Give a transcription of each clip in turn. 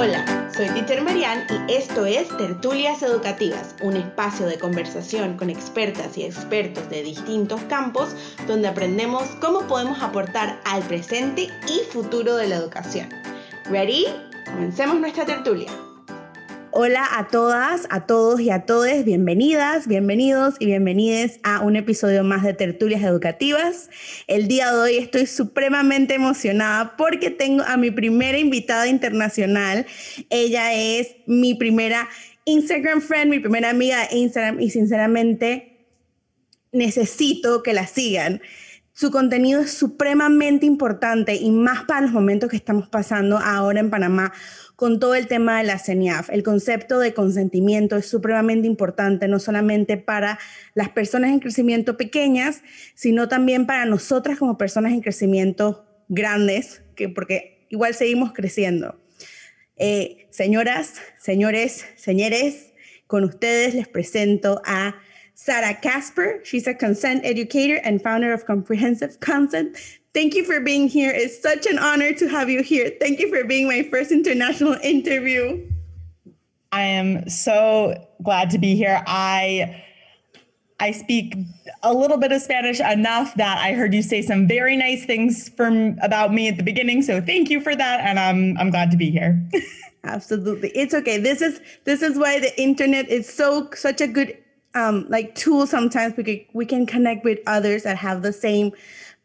Hola, soy Teacher Marian y esto es Tertulias Educativas, un espacio de conversación con expertas y expertos de distintos campos donde aprendemos cómo podemos aportar al presente y futuro de la educación. ¿Ready? Comencemos nuestra tertulia. Hola a todas, a todos y a todes, bienvenidas, bienvenidos y bienvenides a un episodio más de Tertulias Educativas. El día de hoy estoy supremamente emocionada porque tengo a mi primera invitada internacional. Ella es mi primera Instagram friend, mi primera amiga de Instagram y sinceramente necesito que la sigan. Su contenido es supremamente importante y más para los momentos que estamos pasando ahora en Panamá con todo el tema de la CENIAF. El concepto de consentimiento es supremamente importante, no solamente para las personas en crecimiento pequeñas, sino también para nosotras como personas en crecimiento grandes, que, porque igual seguimos creciendo. Eh, señoras, señores, señores, con ustedes les presento a Sara Casper. She's a consent educator and founder of Comprehensive Consent. Thank you for being here. It's such an honor to have you here. Thank you for being my first international interview. I am so glad to be here. I I speak a little bit of Spanish enough that I heard you say some very nice things from about me at the beginning. So thank you for that, and I'm I'm glad to be here. Absolutely, it's okay. This is this is why the internet is so such a good um, like tool. Sometimes we can, we can connect with others that have the same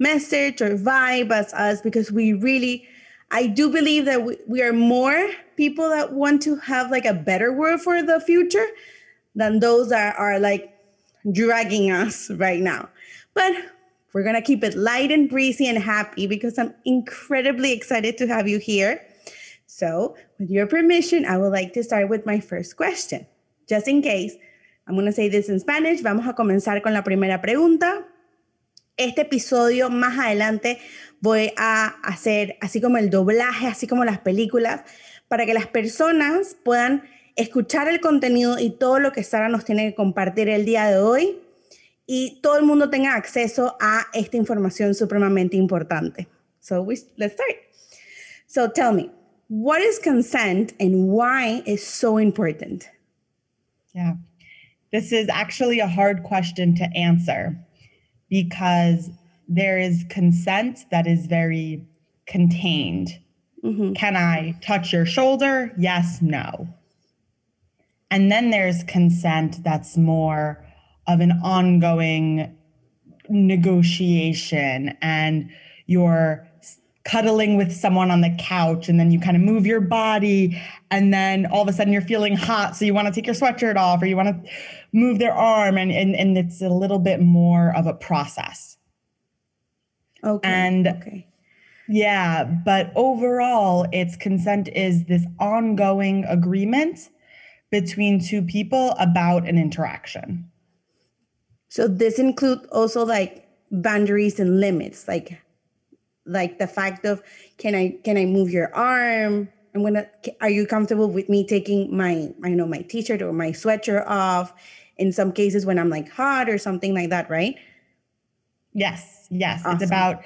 message or vibe as us because we really I do believe that we, we are more people that want to have like a better world for the future than those that are like dragging us right now. But we're going to keep it light and breezy and happy because I'm incredibly excited to have you here. So, with your permission, I would like to start with my first question. Just in case, I'm going to say this in Spanish. Vamos a comenzar con la primera pregunta. Este episodio más adelante voy a hacer así como el doblaje, así como las películas, para que las personas puedan escuchar el contenido y todo lo que Sara nos tiene que compartir el día de hoy y todo el mundo tenga acceso a esta información supremamente importante. So let's start. So tell me, what is consent and why is so important? Yeah, this is actually a hard question to answer. Because there is consent that is very contained. Mm-hmm. Can I touch your shoulder? Yes, no. And then there's consent that's more of an ongoing negotiation and you're cuddling with someone on the couch and then you kind of move your body and then all of a sudden you're feeling hot so you want to take your sweatshirt off or you want to move their arm and and, and it's a little bit more of a process. Okay and okay. yeah but overall it's consent is this ongoing agreement between two people about an interaction. So this includes also like boundaries and limits like like the fact of can i can i move your arm? I'm gonna are you comfortable with me taking my i know my t-shirt or my sweatshirt off in some cases when i'm like hot or something like that right? Yes yes. Awesome. it's about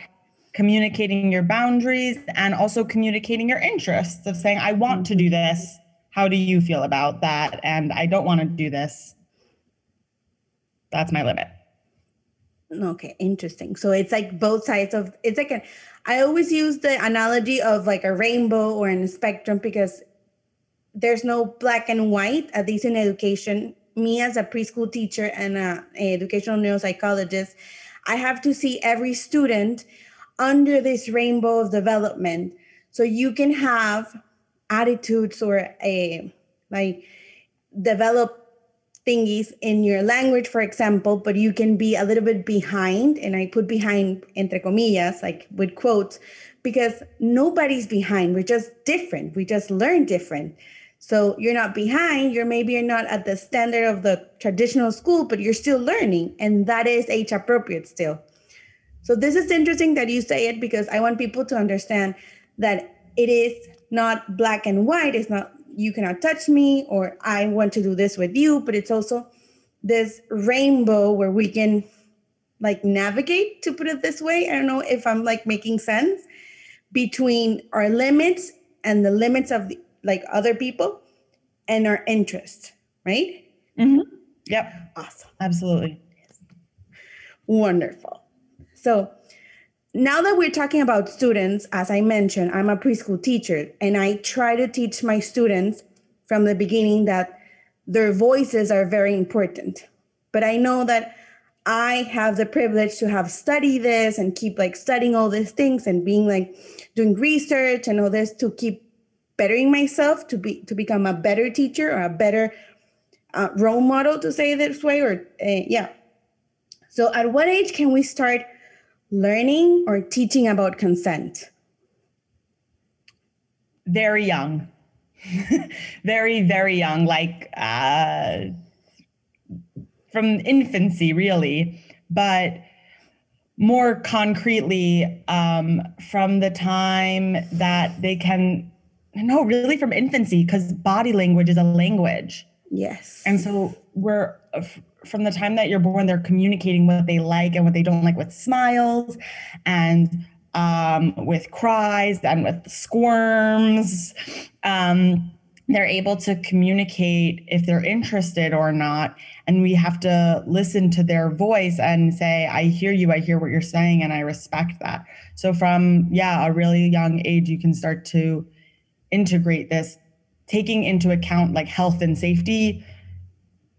communicating your boundaries and also communicating your interests of saying i want to do mm-hmm. this. How do you feel about that? And i don't want to do this. That's my limit Okay, interesting. So it's like both sides of it's like a I always use the analogy of like a rainbow or in a spectrum because there's no black and white, at least in education. Me as a preschool teacher and a, a educational neuropsychologist, I have to see every student under this rainbow of development. So you can have attitudes or a like develop thingies in your language, for example, but you can be a little bit behind. And I put behind entre comillas, like with quotes, because nobody's behind. We're just different. We just learn different. So you're not behind. You're maybe you're not at the standard of the traditional school, but you're still learning. And that is age appropriate still. So this is interesting that you say it because I want people to understand that it is not black and white. It's not you cannot touch me or I want to do this with you, but it's also this rainbow where we can like navigate to put it this way. I don't know if I'm like making sense between our limits and the limits of the like other people and our interest, right? Mm-hmm. Yep. Awesome. Absolutely. Wonderful. So now that we're talking about students, as I mentioned, I'm a preschool teacher and I try to teach my students from the beginning that their voices are very important. But I know that I have the privilege to have studied this and keep like studying all these things and being like doing research and all this to keep bettering myself to be to become a better teacher or a better uh, role model to say this way or uh, yeah so at what age can we start learning or teaching about consent? Very young. Very very young like uh from infancy really but more concretely um, from the time that they can no really from infancy because body language is a language. Yes. And so we're from the time that you're born they're communicating what they like and what they don't like with smiles and um, with cries and with squirms. Um, they're able to communicate if they're interested or not and we have to listen to their voice and say i hear you i hear what you're saying and i respect that. So from yeah a really young age you can start to integrate this taking into account like health and safety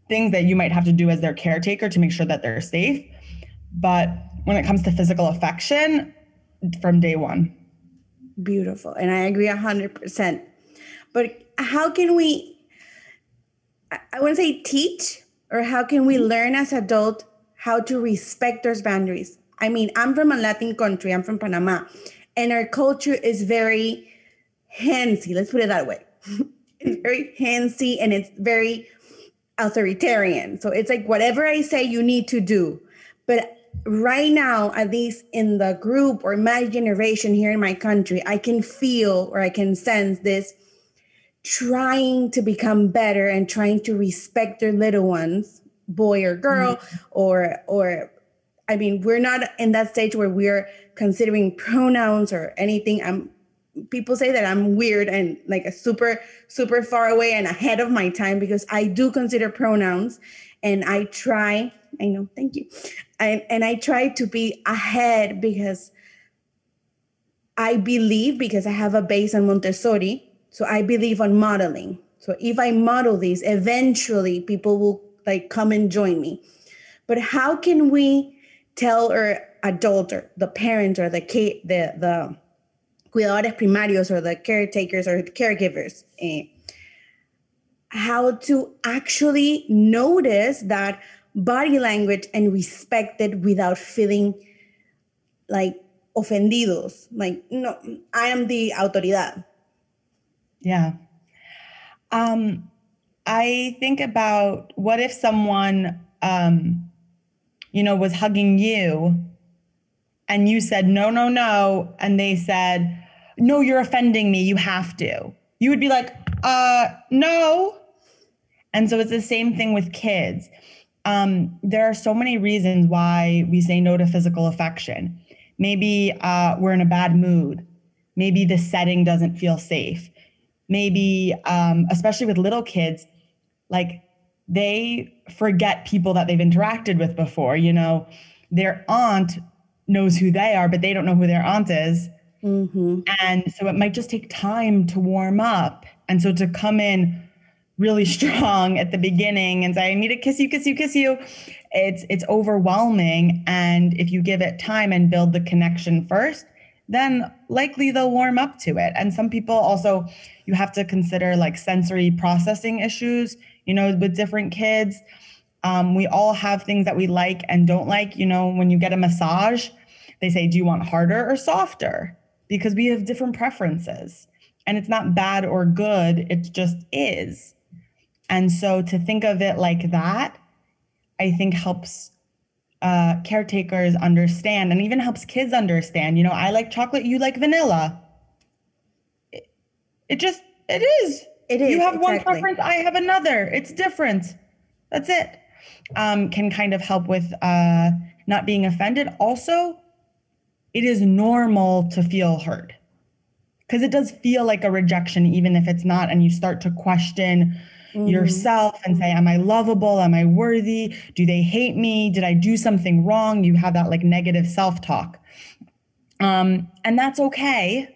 things that you might have to do as their caretaker to make sure that they're safe. But when it comes to physical affection from day one. Beautiful. And i agree 100% but how can we i to say teach or how can we learn as adult how to respect those boundaries? I mean i'm from a latin country i'm from panama and our culture is very handsy let's put it that way. It's very handsy and it's very authoritarian. So it's like whatever i say you need to do. But right now at least in the group or my generation here in my country i can feel or i can sense this trying to become better and trying to respect their little ones boy or girl mm-hmm. or or i mean we're not in that stage where we're considering pronouns or anything. I'm people say that i'm weird and like a super super far away and ahead of my time because i do consider pronouns and i try i know thank you and, and i try to be ahead because i believe because i have a base on montessori so I believe on modeling. So if I model these, eventually people will like come and join me. But how can we tell our adult or the parent or the kid, the the cuidadores primarios or the caretakers or the caregivers eh, how to actually notice that body language and respect it without feeling like ofendidos like no i am the autoridad yeah. Um, I think about what if someone, um, you know, was hugging you and you said, no, no, no. And they said, no, you're offending me. You have to. You would be like, uh, no. And so it's the same thing with kids. Um, there are so many reasons why we say no to physical affection. Maybe uh, we're in a bad mood. Maybe the setting doesn't feel safe maybe um, especially with little kids like they forget people that they've interacted with before you know their aunt knows who they are but they don't know who their aunt is mm-hmm. and so it might just take time to warm up and so to come in really strong at the beginning and say i need to kiss you kiss you kiss you it's it's overwhelming and if you give it time and build the connection first then likely they'll warm up to it. And some people also, you have to consider like sensory processing issues, you know, with different kids. Um, we all have things that we like and don't like. You know, when you get a massage, they say, Do you want harder or softer? Because we have different preferences. And it's not bad or good, it just is. And so to think of it like that, I think helps uh, caretakers understand and even helps kids understand. You know, I like chocolate, you like vanilla. It, it just, it is. It is. You have exactly. one preference, I have another. It's different. That's it. Um, can kind of help with uh, not being offended. Also, it is normal to feel hurt. because it does feel like a rejection, even if it's not. And you start to question mm-hmm. yourself and say, Am I lovable? Am I worthy? Do they hate me? Did I do something wrong? You have that like negative self talk. Um, and that's okay.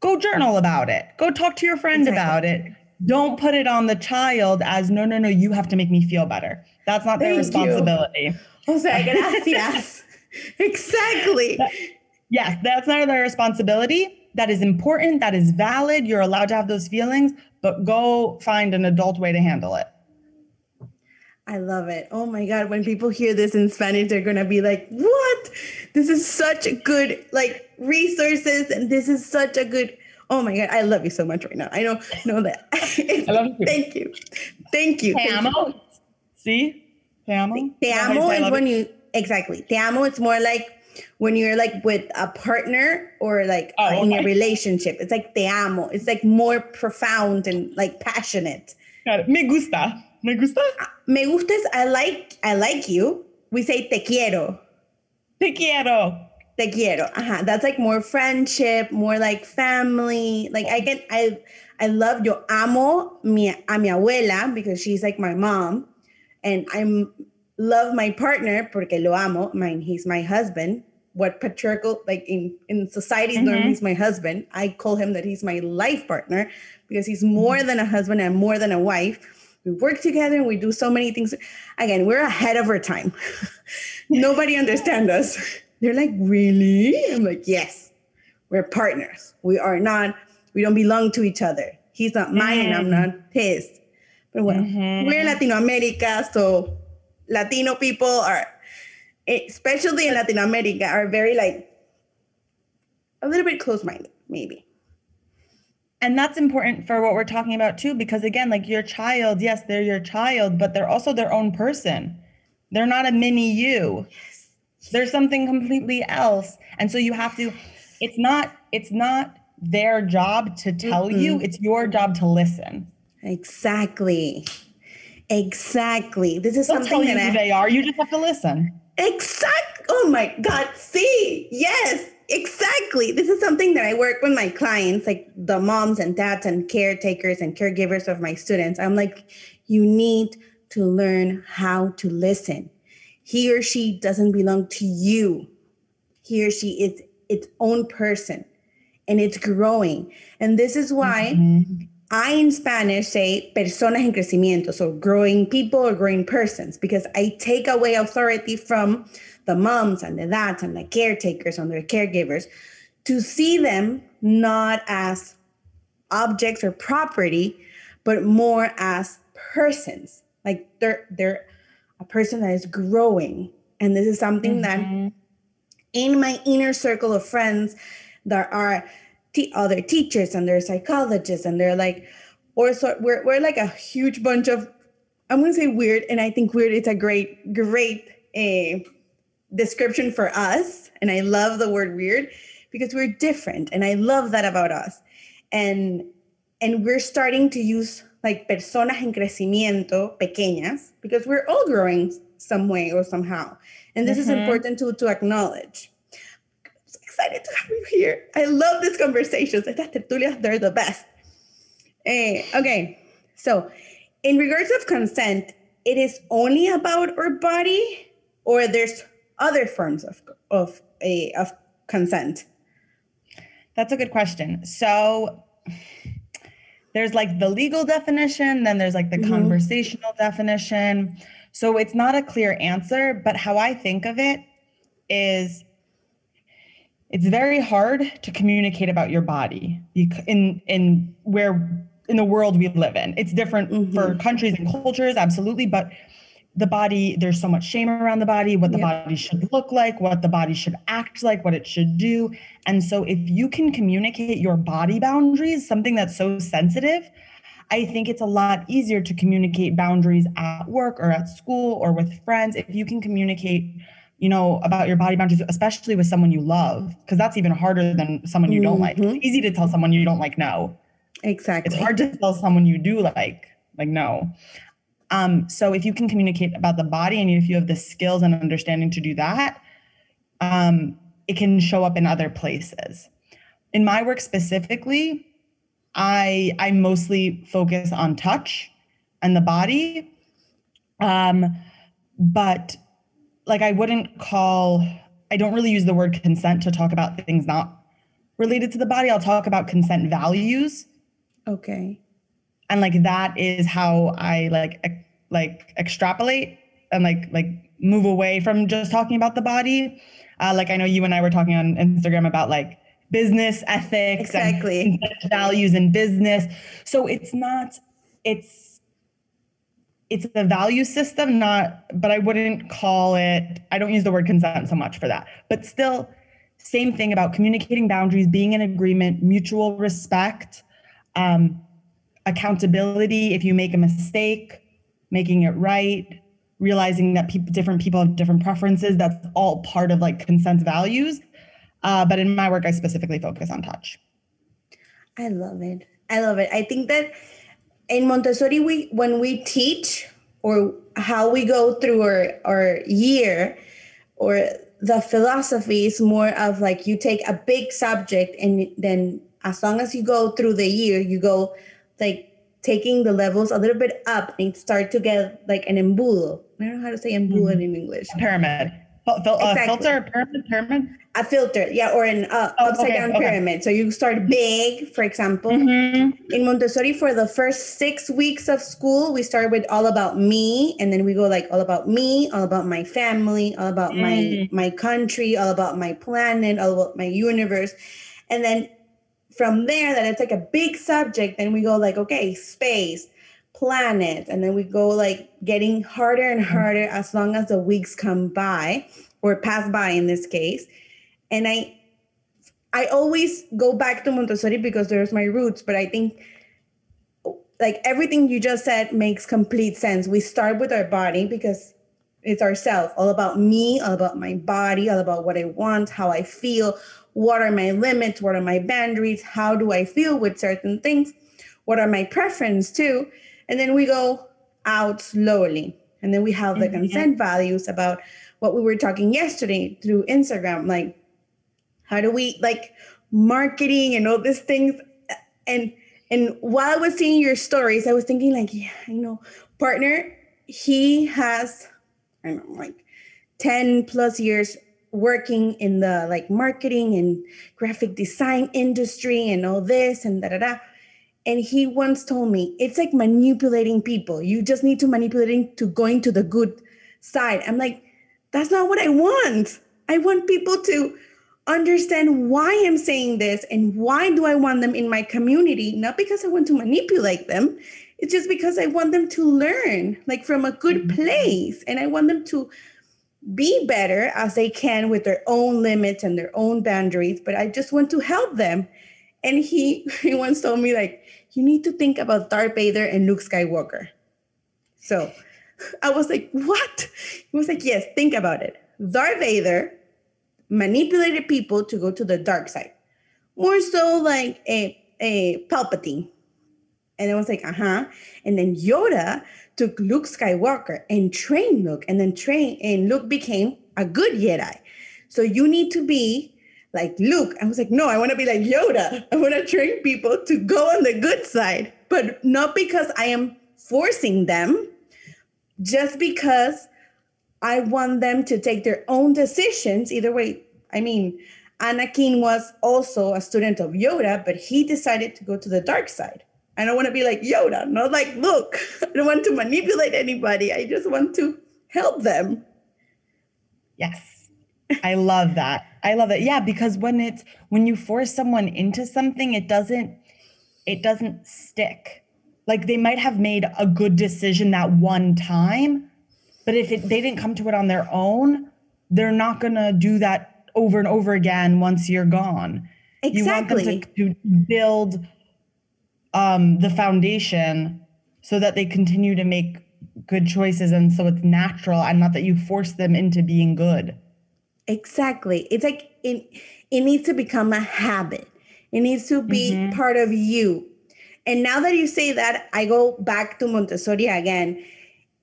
Go journal about it. Go talk to your friend exactly. about it. Don't put it on the child as no, no, no, you have to make me feel better. That's not their Thank responsibility. You. O sea, gracias. exactly. yes, that's not their responsibility that is important, that is valid. You're allowed to have those feelings, but go find an adult way to handle it. I love it. Oh my God. When people hear this in Spanish, they're going to be like, what? This is such a good, like, resources. And this is such a good, oh my God. I love you so much right now. I don't know that. I love you. Thank you. Thank you. Te amo. See? Te amo. Te amo is when you, exactly. Te amo, it's more like, when you're like with a partner or like oh, uh, in okay. a relationship. It's like te amo. It's like more profound and like passionate. Got it. Me gusta. Me gusta. Uh, me gusta is I like I like you. We say te quiero. Te quiero. Te quiero. Uh-huh. That's like more friendship, more like family. Like I can I I love yo amo mi a mi abuela because she's like my mom and I'm love my partner porque lo amo. Mine, he's my husband. What patriarchal, like in, in society's mm-hmm. norm, he's my husband. I call him that he's my life partner because he's more mm-hmm. than a husband and more than a wife. We work together and we do so many things. Again, we're ahead of our time. Nobody understands us. They're like, really? I'm like, yes, we're partners. We are not, we don't belong to each other. He's not mine mm-hmm. and I'm not his. But well, mm-hmm. we're in Latin America, so Latino people are, especially in Latin America, are very like a little bit close minded, maybe. And that's important for what we're talking about too, because again, like your child, yes, they're your child, but they're also their own person. They're not a mini you. Yes. They're something completely else. And so you have to, it's not, it's not their job to tell mm-hmm. you, it's your job to listen. Exactly. Exactly. This is They'll something that I, they are. You just have to listen. Exact. Oh my God. See, yes, exactly. This is something that I work with my clients, like the moms and dads and caretakers and caregivers of my students. I'm like, you need to learn how to listen. He or she doesn't belong to you. He or she is its own person and it's growing. And this is why mm-hmm. I in Spanish say personas en crecimiento, so growing people or growing persons, because I take away authority from the moms and the dads and the caretakers and their caregivers to see them not as objects or property, but more as persons. Like they're they're a person that is growing. And this is something mm-hmm. that in my inner circle of friends, there are t- other teachers and they're psychologists and they're like, or so we're, we're like a huge bunch of, I'm going to say weird. And I think weird is a great, great uh, description for us. And I love the word weird because we're different. And I love that about us. And, and we're starting to use like personas en crecimiento pequeñas because we're all growing some way or somehow. And this mm-hmm. is important to, to acknowledge excited to have you here. I love these conversations. Estas tertulias, they're the best. Uh, okay, so in regards of consent, it is only about our body, or there's other forms of of a of consent. That's a good question. So there's like the legal definition, then there's like the mm-hmm. conversational definition. So it's not a clear answer, but how I think of it is it's very hard to communicate about your body in in where in the world we live in. It's different mm-hmm. for countries and cultures, absolutely, but the body there's so much shame around the body what the yep. body should look like what the body should act like what it should do and so if you can communicate your body boundaries something that's so sensitive i think it's a lot easier to communicate boundaries at work or at school or with friends if you can communicate you know, about your body boundaries, especially with someone you love, because that's even harder than someone you mm-hmm. don't like. It's mm-hmm. easy to tell someone you don't like no. Exactly. It's hard to tell someone you do like, like no. Um, so if you can communicate about the body and if you have the skills and understanding to do that, um, it can show up in other places. in my work specifically, I I mostly focus on touch and the body. Um, but like I wouldn't call I don't really use the word consent to talk about things not related to the body. I'll talk about consent values. Okay. And like that is how I like like extrapolate and like like move away from just talking about the body. Uh, like I know you and I were talking on Instagram about like business ethics exactly. and values in business. So it's not it's it's a value system, not but I wouldn't call it I don't use the word consent so much for that. But still same thing about communicating boundaries, being in agreement, mutual respect, um, accountability if you make a mistake, making it right, realizing that people, different people have different preferences. That's all part of like consent values. Uh, but in my work, I specifically focus on touch. I love it. I love it. I think that in Montessori, we when we teach or how we go through our, our year or the philosophy is more of like you take a big subject and then as long as you go through the year, you go like taking the levels a little bit up and start to get like an embudo. I don't know how to say embudo mm-hmm. in English. Pyramid. Fil- uh, exactly. filter, pyramid, pyramid? A filter, yeah, or an uh, oh, upside okay, down okay. pyramid. So you start big, for example. Mm-hmm. In Montessori, for the first six weeks of school, we start with all about me, and then we go like all about me, all about my family, all about mm. my my country, all about my planet, all about my universe, and then from there that it's like a big subject then we go like okay space planet and then we go like getting harder and mm-hmm. harder as long as the weeks come by or pass by in this case. And i i always go back to montessori because there's my roots but i think like everything you just said makes complete sense. We start with our body because it's ourself all about me all about my body all about what i want how i feel what are my limits what are my boundaries how do i feel with certain things what are my preferences too and then we go out slowly and then we have the mm-hmm. consent values about what we were talking yesterday through instagram like how do we like marketing and all these things and and while i was seeing your stories i was thinking like yeah i know partner he has i don't know like 10 plus years working in the like marketing and graphic design industry and all this and da da da. And he once told me it's like manipulating people. You just need to manipulating to going to the good side. I'm like, that's not what I want. I want people to understand why I'm saying this and why do I want them in my community, not because I want to manipulate them. It's just because I want them to learn like from a good mm-hmm. place and I want them to be better as they can with their own limits and their own boundaries, but I just want to help them. And he, he once told me, like, you need to think about Darth Vader and Luke Skywalker. So I was like, what? He was like, yes, think about it. Darth Vader manipulated people to go to the dark side. More so like a, a Palpatine. And then I was like, uh-huh. And then Yoda took Luke Skywalker and trained Luke, and then train and Luke became a good Jedi. So you need to be like Luke. I was like, no, I want to be like Yoda. I want to train people to go on the good side, but not because I am forcing them, just because I want them to take their own decisions. Either way, I mean, Anakin was also a student of Yoda, but he decided to go to the dark side. I don't want to be like Yoda, not like, look, I don't want to manipulate anybody. I just want to help them. Yes. I love that. I love it. Yeah, because when it's when you force someone into something, it doesn't it doesn't stick. Like they might have made a good decision that one time, but if it, they didn't come to it on their own, they're not going to do that over and over again once you're gone. Exactly. You want them to, to build um, the foundation so that they continue to make good choices and so it's natural and not that you force them into being good exactly. It's like it, it needs to become a habit. It needs to be mm-hmm. part of you. And now that you say that i go back to montessori again.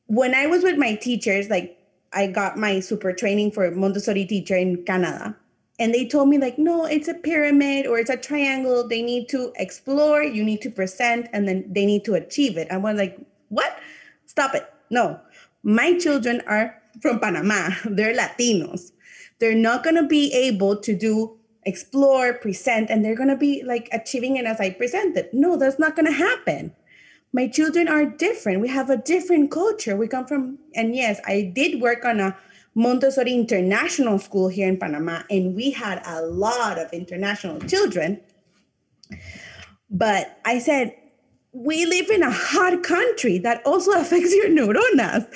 When i was with my teachers like i got my super training for montessori teacher in canada. And they told me like no it's a pyramid or it's a triangle. They need to explore. You need to present and then they need to achieve it. I was like what? Stop it. No. My children are from panama. They're latinos they're not going to be able to do explore present and they're going to be like achieving it as i presented no that's not going to happen my children are different we have a different culture we come from and yes i did work on a Montessori International School here in Panama, and we had a lot of international children. But I said, we live in a hot country that also affects your neuronas.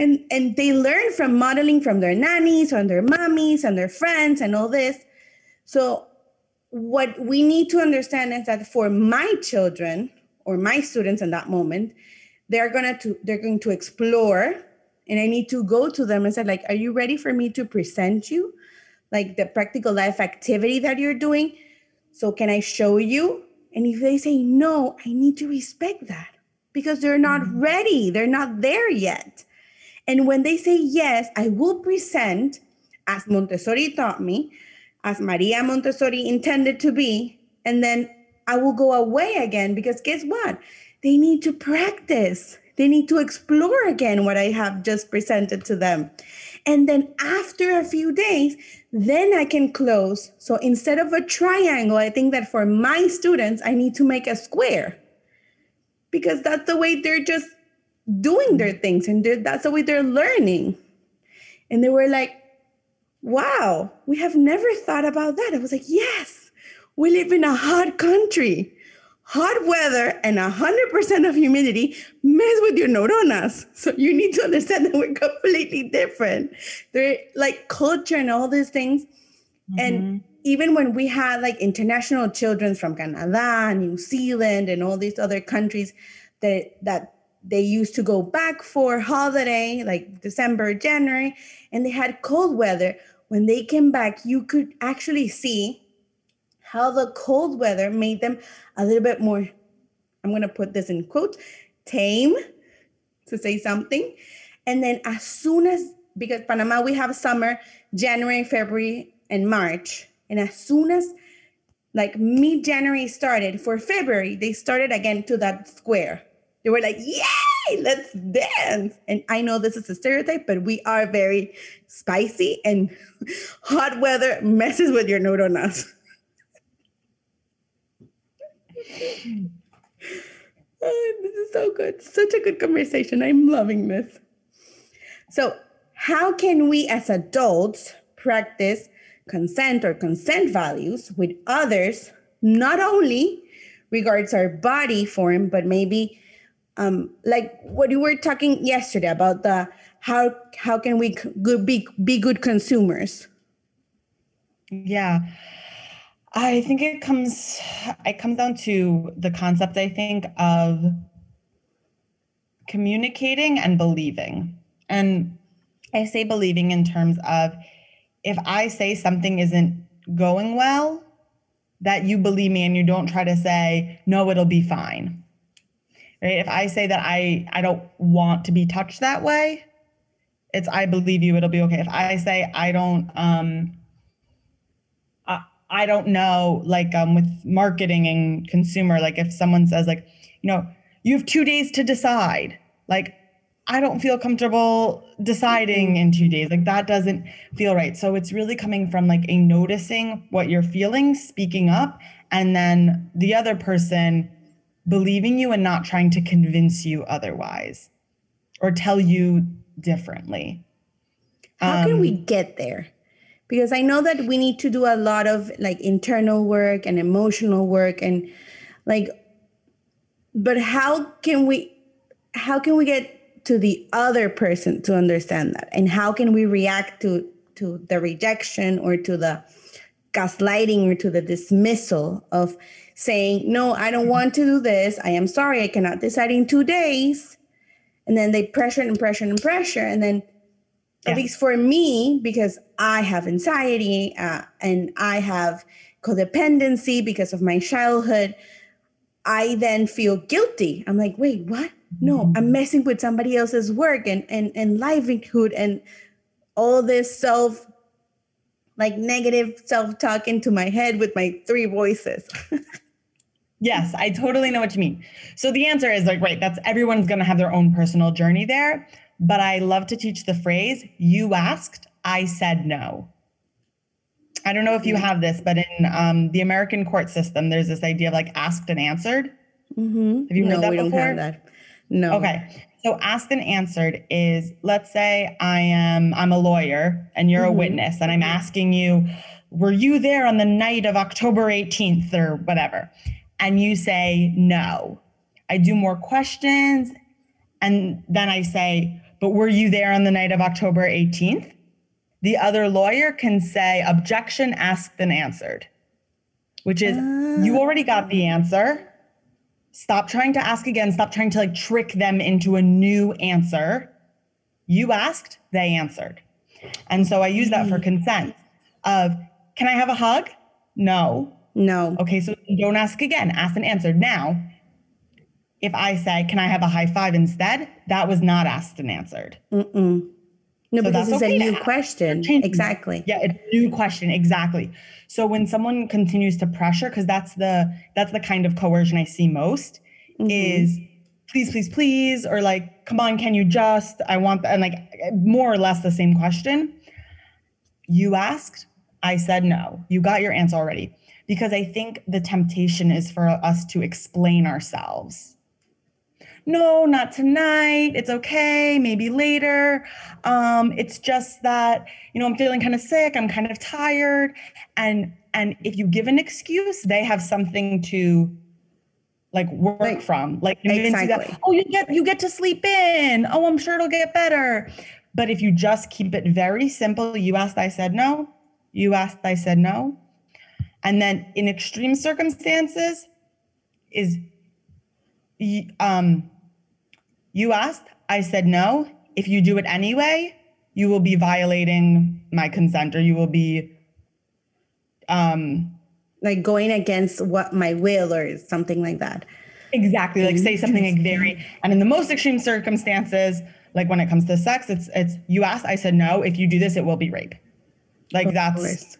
And, and they learn from modeling from their nannies and their mommies and their friends and all this. So, what we need to understand is that for my children or my students in that moment, they're gonna they're going to explore and I need to go to them and say, like, are you ready for me to present you? Like the practical life activity that you're doing. So can I show you? And if they say no, I need to respect that because they're not mm-hmm. ready. They're not there yet. And when they say yes, I will present as Montessori taught me, as Maria Montessori intended to be. And then I will go away again because guess what? They need to practice. They need to explore again what I have just presented to them. And then after a few days, then I can close. So instead of a triangle, I think that for my students, I need to make a square because that's the way they're just doing their things and that's the way they're learning. And they were like, wow, we have never thought about that. I was like, yes, we live in a hot country hot weather and 100% of humidity mess with your neuronas. So you need to understand that we're completely different. They're like culture and all these things. Mm-hmm. And even when we had like international children from Canada, New Zealand, and all these other countries that that they used to go back for holiday, like December, January, and they had cold weather. When they came back, you could actually see how the cold weather made them a little bit more, I'm going to put this in quotes, tame to say something. And then as soon as, because Panama, we have summer, January, February, and March. And as soon as like mid January started for February, they started again to that square. They were like, yay, let's dance. And I know this is a stereotype, but we are very spicy and hot weather messes with your neuronas. oh, this is so good. Such a good conversation. I'm loving this. So, how can we as adults practice consent or consent values with others, not only regards our body form, but maybe um, like what you were talking yesterday about the how how can we good, be be good consumers? Yeah. I think it comes it comes down to the concept I think of communicating and believing. And I say believing in terms of if I say something isn't going well, that you believe me and you don't try to say no it'll be fine. Right? If I say that I I don't want to be touched that way, it's I believe you it'll be okay. If I say I don't um I don't know, like um, with marketing and consumer, like if someone says, like, you know, you have two days to decide, like, I don't feel comfortable deciding in two days. Like, that doesn't feel right. So it's really coming from like a noticing what you're feeling, speaking up, and then the other person believing you and not trying to convince you otherwise or tell you differently. How um, can we um, get there? because I know that we need to do a lot of like internal work and emotional work and like but how can we how can we get to the other person to understand that and how can we react to to the rejection or to the gaslighting or to the dismissal of saying no i don't want to do this i am sorry i cannot decide in two days and then they pressure and pressure and pressure and then yeah. at least for me, because I have anxiety uh, and I have codependency because of my childhood, I then feel guilty. I'm like, wait, what? No, I'm mm-hmm. messing with somebody else's work and and and livelihood and all this self like negative self-talk into my head with my three voices. yes, I totally know what you mean. So the answer is like, right, that's everyone's going to have their own personal journey there. But I love to teach the phrase, you asked, I said no. I don't know if you mm-hmm. have this, but in um, the American court system, there's this idea of like asked and answered. Mm-hmm. Have you heard no, that we before? Don't have that. No. Okay. So asked and answered is let's say I am I'm a lawyer and you're mm-hmm. a witness and I'm asking you, were you there on the night of October 18th or whatever? And you say no. I do more questions and then I say, but were you there on the night of October 18th? The other lawyer can say objection asked and answered, which is uh, you already got the answer Stop trying to ask again. Stop trying to like trick them into a new answer. You asked, they answered. And so I use that for consent of, can I have a hug? No. No. Okay, so don't ask again. Ask and answer. Now, if I say, can I have a high five instead? That was not asked and answered. Mm-mm. No, so because it's okay a new question. Exactly. Yeah, it's a new question. Exactly. So when someone continues to pressure, because that's the that's the kind of coercion I see most, mm-hmm. is please, please, please, or like, come on, can you just? I want and like more or less the same question. You asked, I said no. You got your answer already. Because I think the temptation is for us to explain ourselves no, not tonight. It's okay. Maybe later. Um, it's just that, you know, I'm feeling kind of sick. I'm kind of tired. And, and if you give an excuse, they have something to like work like, from, like exactly. that, oh, you get, you get to sleep in. Oh, I'm sure it'll get better. But if you just keep it very simple, you asked, I said no. You asked, I said no. And then in extreme circumstances, is um, you asked, I said no. If you do it anyway, you will be violating my consent or you will be um like going against what my will or something like that. Exactly. Like say something like very and in the most extreme circumstances, like when it comes to sex, it's it's you asked, I said no. If you do this, it will be rape. Like of that's course.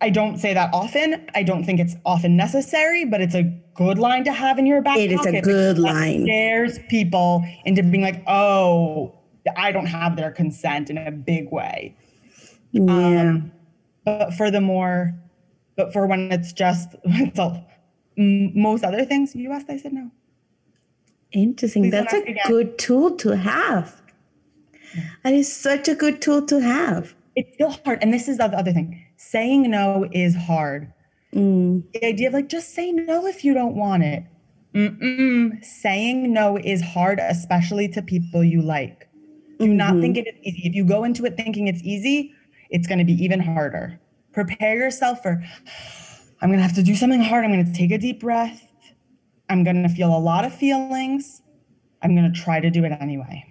I don't say that often. I don't think it's often necessary, but it's a good line to have in your back It is a good line. Scares people into being like, oh, I don't have their consent in a big way. Yeah. Um, but for the more, but for when it's just it's all, most other things, you asked, I said no. Interesting. Please That's a again. good tool to have. That is such a good tool to have. It's still hard. And this is the other thing saying no is hard. Mm. The idea of like, just say no if you don't want it. Mm-mm. Saying no is hard, especially to people you like. Do mm-hmm. not think it is easy. If you go into it thinking it's easy, it's going to be even harder. Prepare yourself for, I'm going to have to do something hard. I'm going to take a deep breath. I'm going to feel a lot of feelings. I'm going to try to do it anyway.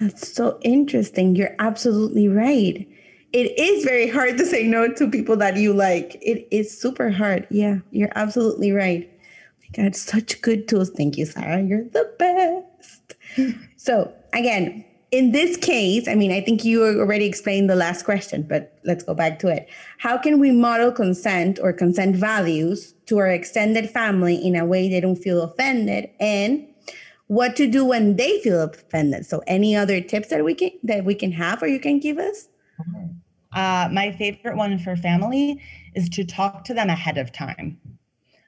That's so interesting. You're absolutely right it is very hard to say no to people that you like. It is super hard. Yeah, you're absolutely right. my God, such good tools. Thank you, Sarah. You're the best. so, again, in this case, I mean, I think you already explained the last question, but let's go back to it. How can we model consent or consent values to our extended family in a way they don't feel offended? And what to do when they feel offended? So, any other tips that we can that we can have or you can give us? Uh, my favorite one for family is to talk to them ahead of time.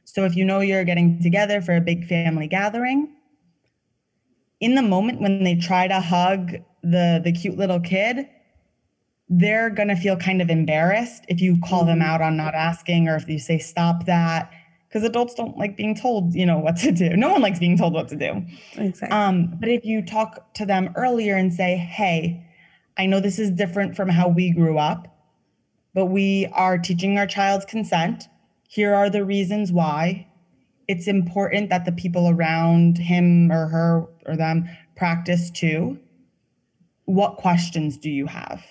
So if you know you're getting together for a big family gathering, in the moment when they try to hug the the cute little kid, they're going to feel kind of embarrassed if you call them mm-hmm. out on not asking or if you say stop that because adults don't like being told, you know, what to do. No one likes being told what to do. Exactly. Um, but if you talk to them earlier and say, "Hey, I know this is different from how we grew up, but we are teaching our child's consent. Here are the reasons why. It's important that the people around him or her or them practice too. What questions do you have?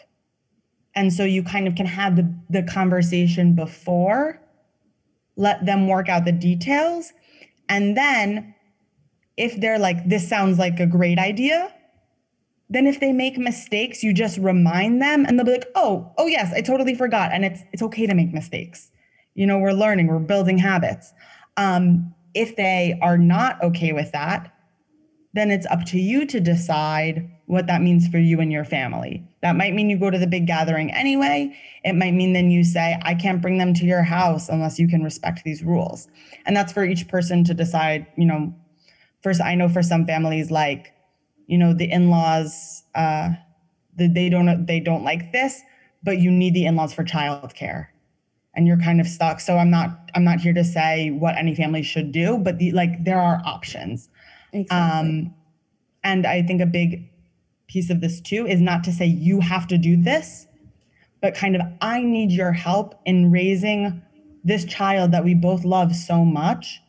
And so you kind of can have the, the conversation before, let them work out the details. And then if they're like, this sounds like a great idea, then if they make mistakes, you just remind them and they'll be like, "Oh, oh yes, I totally forgot." And it's it's okay to make mistakes. You know, we're learning, we're building habits. Um, if they are not okay with that, then it's up to you to decide what that means for you and your family. That might mean you go to the big gathering anyway. It might mean then you say, I can't bring them to your house unless you can respect these rules. And that's for each person to decide, you know. First, I know for some families, like you know the in-laws uh they don't they don't like this but you need the in-laws for childcare. And you're kind of stuck. So i'm not i'm not here to say what any family should do but the like there are options. Exactly. um and i think a big piece of this too is not to say you have to do this but kind of i need your help in raising this child that we both love so much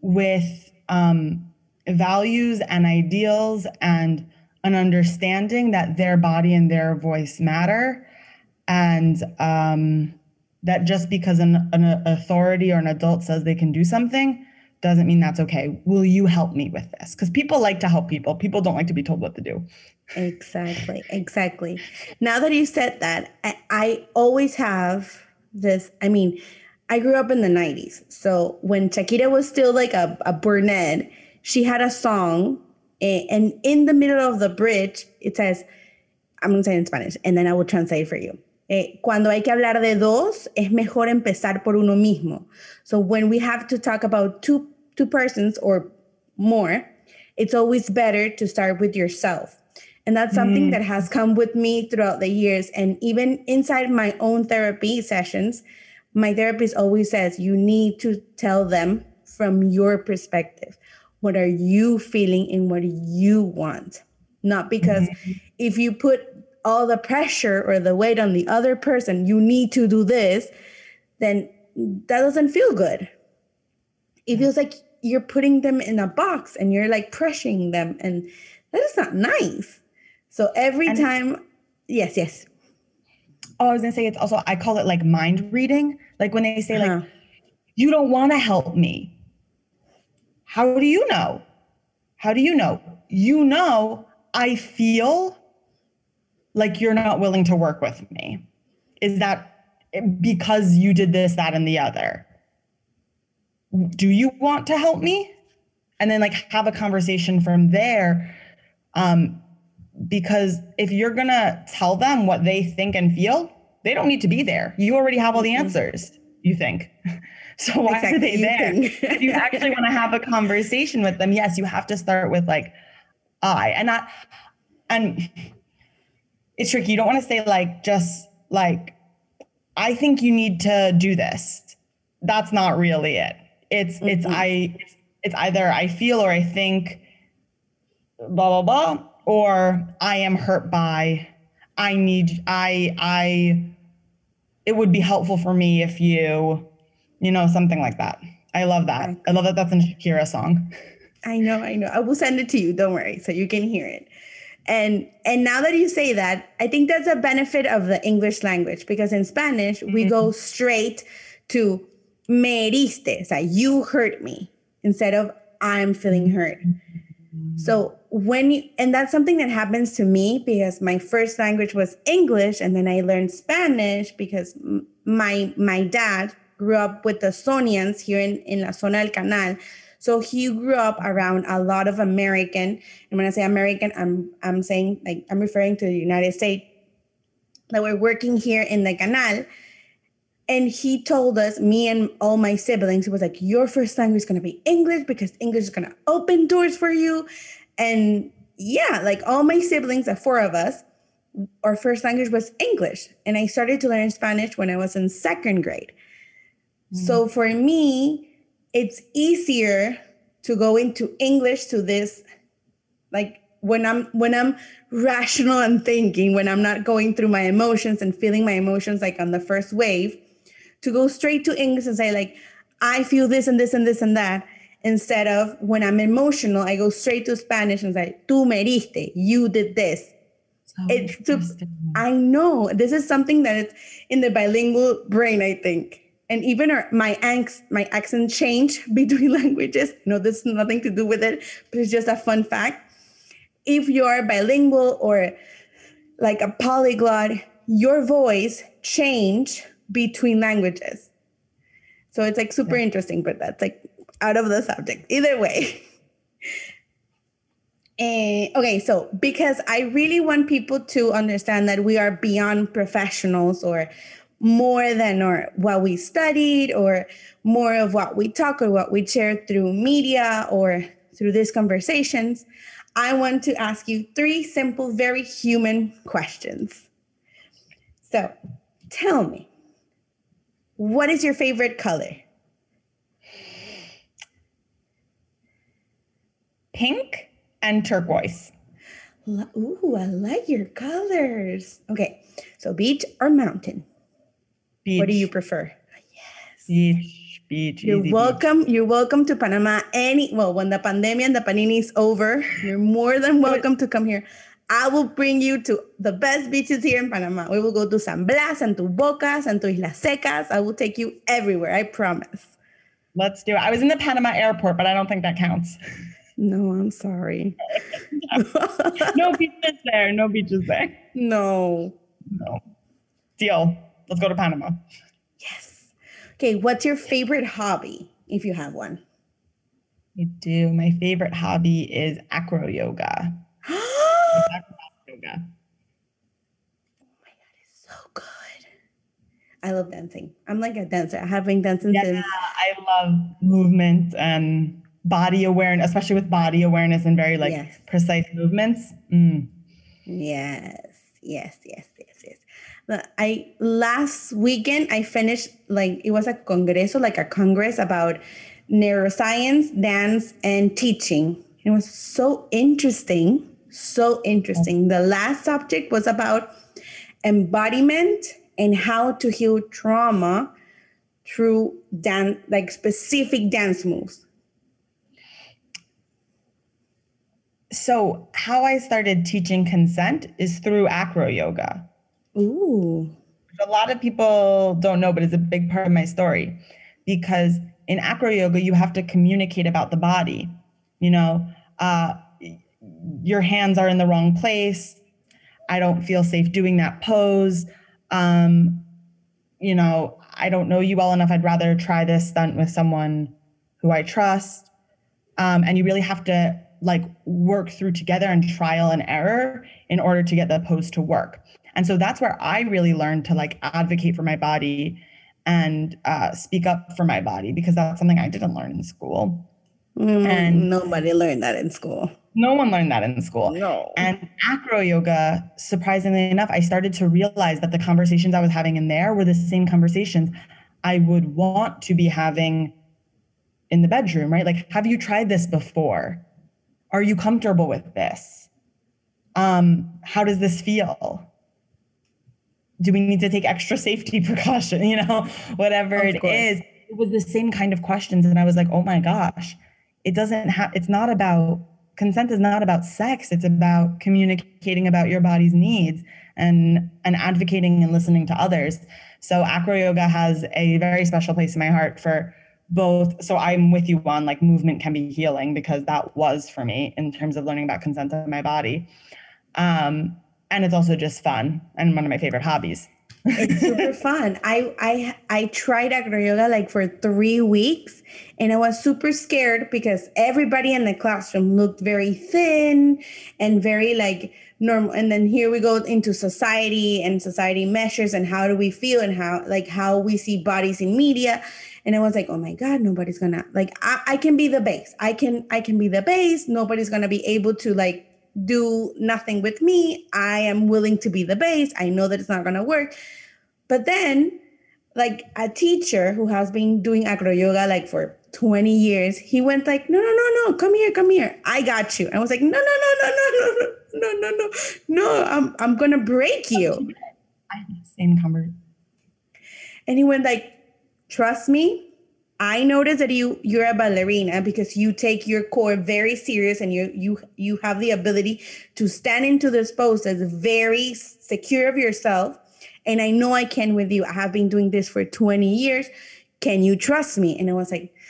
with um values and ideals and an understanding that their body and their voice matter. And um, that just because an, an authority or an adult says they can do something doesn't mean that's okay. Will you help me with this? Because people like to help people. People don't like to be told what to do. Exactly. Exactly. Now that you said that I, I always have this i mean i grew up in the 90s so when shakira was still like a, a brunette she had a song, and in the middle of the bridge, it says, I'm going to say it in Spanish, and then I will translate for you. Eh, cuando hay que hablar de dos, es mejor empezar por uno mismo. So when we have to talk about two two persons or more, it's always better to start with yourself. And that's something mm. that has come with me throughout the years. And even inside my own therapy sessions, my therapist always says you need to tell them from your perspective what are you feeling and what do you want? Not because mm-hmm. if you put all the pressure or the weight on the other person you need to do this then that doesn't feel good. It feels like you're putting them in a box and you're like pressuring them and that is not nice. So every and time yes yes. Oh i was gonna say it's also i call it like mind reading. Like when they say uh-huh. like you don't want to help me how do you know? How do you know? You know, I feel like you're not willing to work with me. Is that because you did this, that, and the other? Do you want to help me? And then, like, have a conversation from there. Um, because if you're gonna tell them what they think and feel, they don't need to be there. You already have all the mm-hmm. answers, you think. So why exactly. are they there? if you actually want to have a conversation with them, yes, you have to start with like I and not and it's tricky. You don't want to say like just like I think you need to do this. That's not really it. It's mm-hmm. it's I it's, it's either I feel or I think blah blah blah or I am hurt by I need I I it would be helpful for me if you you know, something like that. I love that. I love that that's a Shakira song. I know, I know. I will send it to you. Don't worry, so you can hear it. And and now that you say that, I think that's a benefit of the English language because in Spanish mm-hmm. we go straight to me heriste, so you hurt me, instead of I'm feeling hurt. So when you and that's something that happens to me because my first language was English and then I learned Spanish because my my dad grew up with the Zonians here in, in La Zona del Canal. So he grew up around a lot of American. And when I say American, I'm I'm saying like I'm referring to the United States that were working here in the canal. And he told us, me and all my siblings, he was like, Your first language is gonna be English because English is gonna open doors for you. And yeah, like all my siblings, the four of us, our first language was English. And I started to learn Spanish when I was in second grade. So mm. for me, it's easier to go into English to this like when I'm when I'm rational and thinking, when I'm not going through my emotions and feeling my emotions like on the first wave, to go straight to English and say like I feel this and this and this and that instead of when I'm emotional, I go straight to Spanish and say, tú me heriste, you did this. So it's to, I know this is something that it's in the bilingual brain, I think and even our, my angst, my accent change between languages. No, this has nothing to do with it, but it's just a fun fact. if you're bilingual or like a polyglot, your voice change between languages. So it's like super yeah. interesting, but that's like out of the subject. Either way. And, eh, okay, so because I really want people to understand that we are beyond professionals or more than or what we studied or more of what we talk or what we share through media or through these conversations, I want to ask you three simple, very human questions. So tell me, what is your favorite color? Pink and turquoise. Ooh, I like your colors. Okay, so beach or mountain? Beach. What do you prefer? Ah, yes. Beach, beach. You're welcome. Beach. You're welcome to Panama. Any well, when the pandemic and the panini is over, you're more than welcome to come here. I will bring you to the best beaches here in Panama. We will go to San Blas and to Bocas and to Islas Secas. I will take you everywhere. I promise. Let's do it. I was in the Panama airport, but I don't think that counts. No, I'm sorry. no beaches there. No beaches there. No. No. Deal. Let's go to Panama. Yes. Okay. What's your favorite hobby, if you have one? I do. My favorite hobby is acro yoga. yoga. Oh my god, it's so good. I love dancing. I'm like a dancer. I have been dancing yeah, since. I love movement and body awareness, especially with body awareness and very like yes. precise movements. Mm. Yes, yes, yes, I last weekend I finished like it was a congreso, like a congress about neuroscience, dance, and teaching. It was so interesting, so interesting. The last subject was about embodiment and how to heal trauma through dance, like specific dance moves. So, how I started teaching consent is through acro yoga. Ooh. A lot of people don't know, but it's a big part of my story because in acro yoga, you have to communicate about the body. You know, uh, your hands are in the wrong place. I don't feel safe doing that pose. Um, you know, I don't know you well enough. I'd rather try this stunt with someone who I trust. Um, and you really have to like work through together and trial and error in order to get the pose to work. And so that's where I really learned to like advocate for my body and uh, speak up for my body because that's something I didn't learn in school. Mm, and nobody learned that in school. No one learned that in school. No. And acro yoga, surprisingly enough, I started to realize that the conversations I was having in there were the same conversations I would want to be having in the bedroom, right? Like, have you tried this before? Are you comfortable with this? Um, how does this feel? Do we need to take extra safety precaution? You know, whatever of it course. is. It was the same kind of questions. And I was like, oh my gosh, it doesn't have, it's not about, consent is not about sex. It's about communicating about your body's needs and, and advocating and listening to others. So acro yoga has a very special place in my heart for both so i'm with you on like movement can be healing because that was for me in terms of learning about consent in my body um, and it's also just fun and one of my favorite hobbies it's super fun i i i tried acro yoga like for three weeks and i was super scared because everybody in the classroom looked very thin and very like normal and then here we go into society and society measures and how do we feel and how like how we see bodies in media and I was like, oh my God, nobody's gonna like I, I can be the base. I can I can be the base. Nobody's gonna be able to like do nothing with me. I am willing to be the base. I know that it's not gonna work. But then like a teacher who has been doing acro yoga like for 20 years, he went like, no, no, no, no, come here, come here. I got you. I was like, no, no, no, no, no, no, no, no, no, no. No. I'm I'm gonna break you. Same conversation. And he went like, trust me i notice that you you're a ballerina because you take your core very serious and you you you have the ability to stand into this pose as very secure of yourself and i know i can with you i have been doing this for 20 years can you trust me and i was like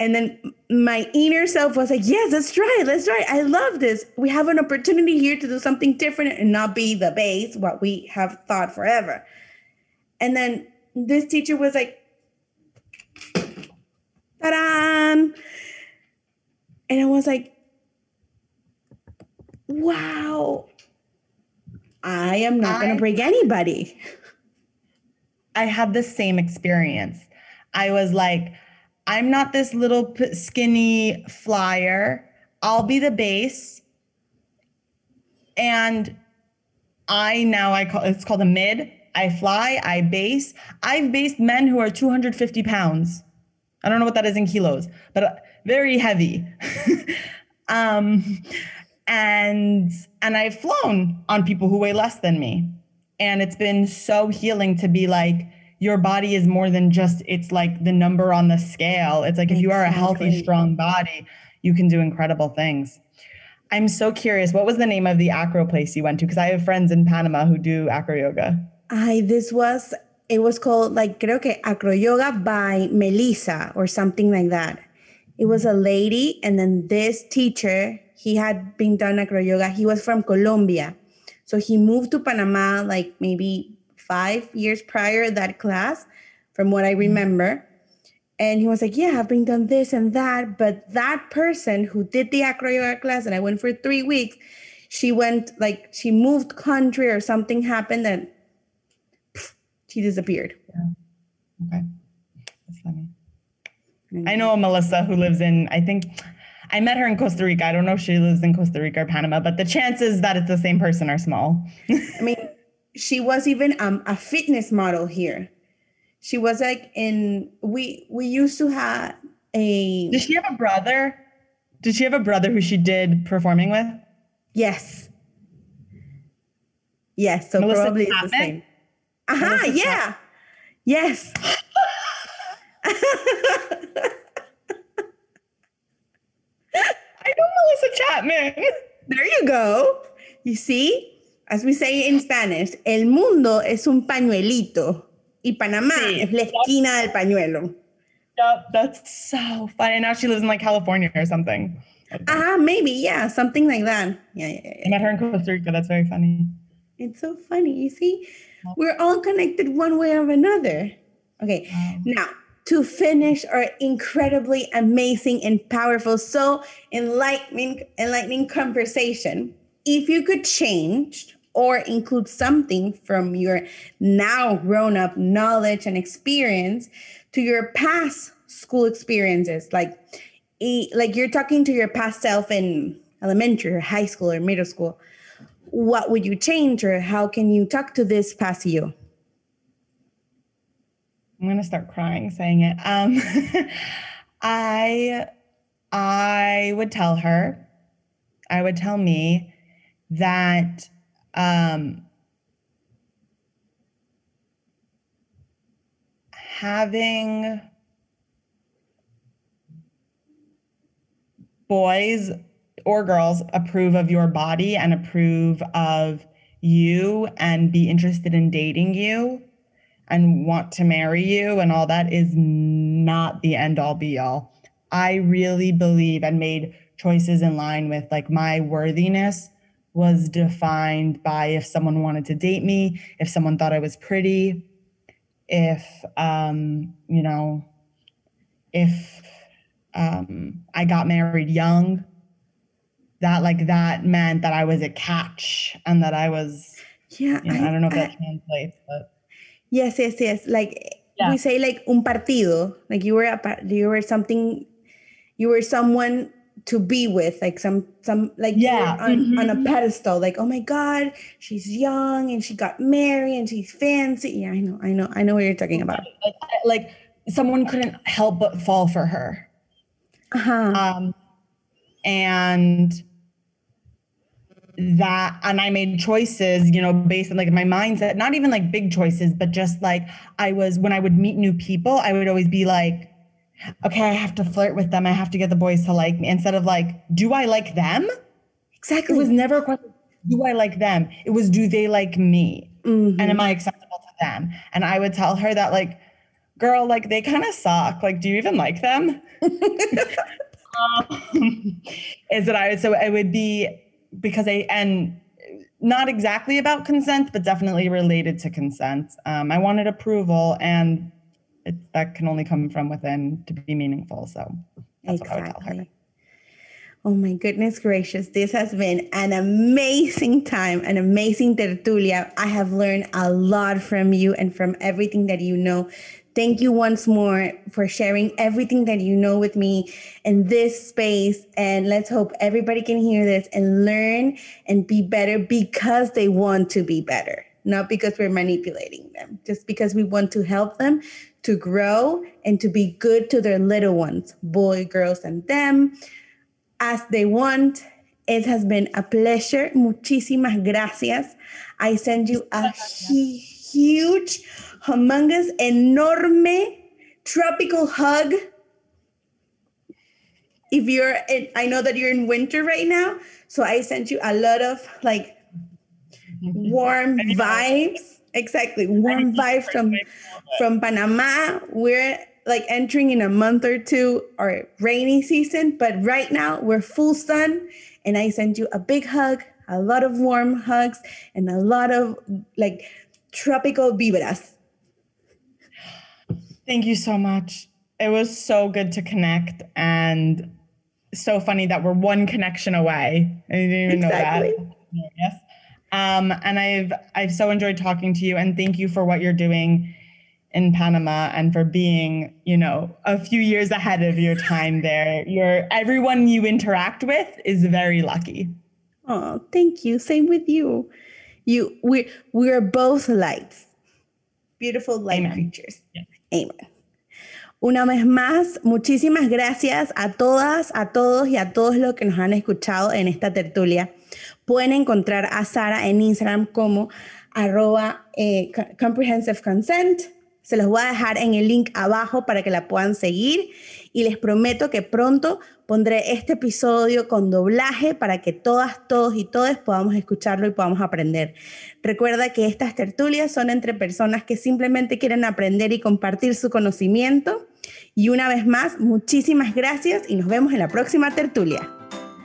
And then my inner self was like, yes, let's try it. Let's try it. I love this. We have an opportunity here to do something different and not be the base, what we have thought forever. And then this teacher was like, ta-da! And I was like, wow, I am not going to break anybody. I had the same experience. I was like, I'm not this little skinny flyer. I'll be the base. And I now I call it's called a mid. I fly, I base. I've based men who are 250 pounds. I don't know what that is in kilos, but uh, very heavy. um, and and I've flown on people who weigh less than me. And it's been so healing to be like, your body is more than just it's like the number on the scale. It's like if you are a healthy, strong body, you can do incredible things. I'm so curious. What was the name of the acro place you went to? Because I have friends in Panama who do acro yoga. I this was it was called like creo que acro yoga by Melissa or something like that. It was a lady, and then this teacher he had been done acro yoga. He was from Colombia, so he moved to Panama like maybe five years prior that class, from what I mm-hmm. remember. And he was like, Yeah, I've been done this and that. But that person who did the acro yoga class, and I went for three weeks, she went like she moved country or something happened and she disappeared. Yeah. Okay. That's funny. I know Melissa who lives in, I think I met her in Costa Rica. I don't know if she lives in Costa Rica or Panama, but the chances that it's the same person are small. I mean, she was even um, a fitness model here. She was like in we we used to have a. Did she have a brother? Did she have a brother who she did performing with? Yes. Yes. So Melissa probably it's the same. Huh. Yeah. Yes. I know Melissa Chapman. There you go. You see? as we say in Spanish, el mundo es un pañuelito y Panamá sí. es la esquina del pañuelo. Yep, that's so funny. Now she lives in like California or something. Ah, uh, maybe, yeah, something like that. Yeah, yeah, yeah. I met her in Costa Rica. That's very funny. It's so funny. You see, we're all connected one way or another. Okay, now to finish our incredibly amazing and powerful, so enlightening, enlightening conversation, if you could change or include something from your now grown up knowledge and experience to your past school experiences like like you're talking to your past self in elementary or high school or middle school what would you change or how can you talk to this past you? I'm to start crying saying it. Um i i would tell her i would tell me that um, having boys or girls approve of your body and approve of you and be interested in dating you and want to marry you and all that is not the end all be all. I really believe and made choices in line with like my worthiness was defined by if someone wanted to date me, if someone thought I was pretty, if um, you know, if um, I got married young, that like that meant that I was a catch and that I was yeah. You know, I, I, don't know if that I, translates, but yes, yes, yes. Like yeah. we say, like un partido. Like you were a you were something. You were someone to be with like some some like yeah on, mm-hmm. on, a pedestal like oh my god she's young and she got married and she's fancy yeah i know i know i know what you're talking about like, like someone couldn't help but fall for her uh-huh. um and that and i made choices you know based on like my mindset not even like big choices but just like i was when i would meet new people i would always be like okay, I have to flirt with them. I have to get the boys to like me instead of like, do I like them? Exactly. It was never a question, do I like them? It was, do they like me? Mm-hmm. And am I acceptable to them? And I would tell her that like girl, like they kind of suck. Like, do you even like them? um, is that I so it would be because I and not exactly about consent, but definitely related to consent. Um, I wanted approval, and it, that can only come from within to be meaningful. So that's exactly. what I would tell her. Oh my goodness gracious. This has been an amazing time, an amazing tertulia. I have learned a lot from you and from everything that you know. Thank you once more for sharing everything that you know with me in this space. And let's hope everybody can hear this and learn and be better because they want to be better, not because we're manipulating them, just because we want to help them to grow and to be good to their little ones, boy, girls, and them as they want. It has been a pleasure. Muchísimas gracias. I send you a huge, humongous, enorme, tropical hug. If you're, in, I know that you're in winter right now, so I sent you a lot of like warm vibes. Exactly, warm vibes from from Panama. We're like entering in a month or two or rainy season, but right now we're full sun. And I send you a big hug, a lot of warm hugs, and a lot of like tropical vibras. Thank you so much. It was so good to connect and so funny that we're one connection away. I didn't even exactly. know that. Yes. Um, and I've I've so enjoyed talking to you and thank you for what you're doing in Panama and for being, you know, a few years ahead of your time there. You're everyone you interact with is very lucky. Oh, thank you. Same with you. You we we're both lights. Beautiful light Amen. creatures. Yeah. Amen. Una vez más, muchísimas gracias a todas, a todos y a todos los que nos han escuchado en esta tertulia. Pueden encontrar a Sara en Instagram como arroba eh, comprehensive consent se los voy a dejar en el link abajo para que la puedan seguir y les prometo que pronto pondré este episodio con doblaje para que todas, todos y todas podamos escucharlo y podamos aprender. Recuerda que estas tertulias son entre personas que simplemente quieren aprender y compartir su conocimiento. Y una vez más, muchísimas gracias y nos vemos en la próxima tertulia.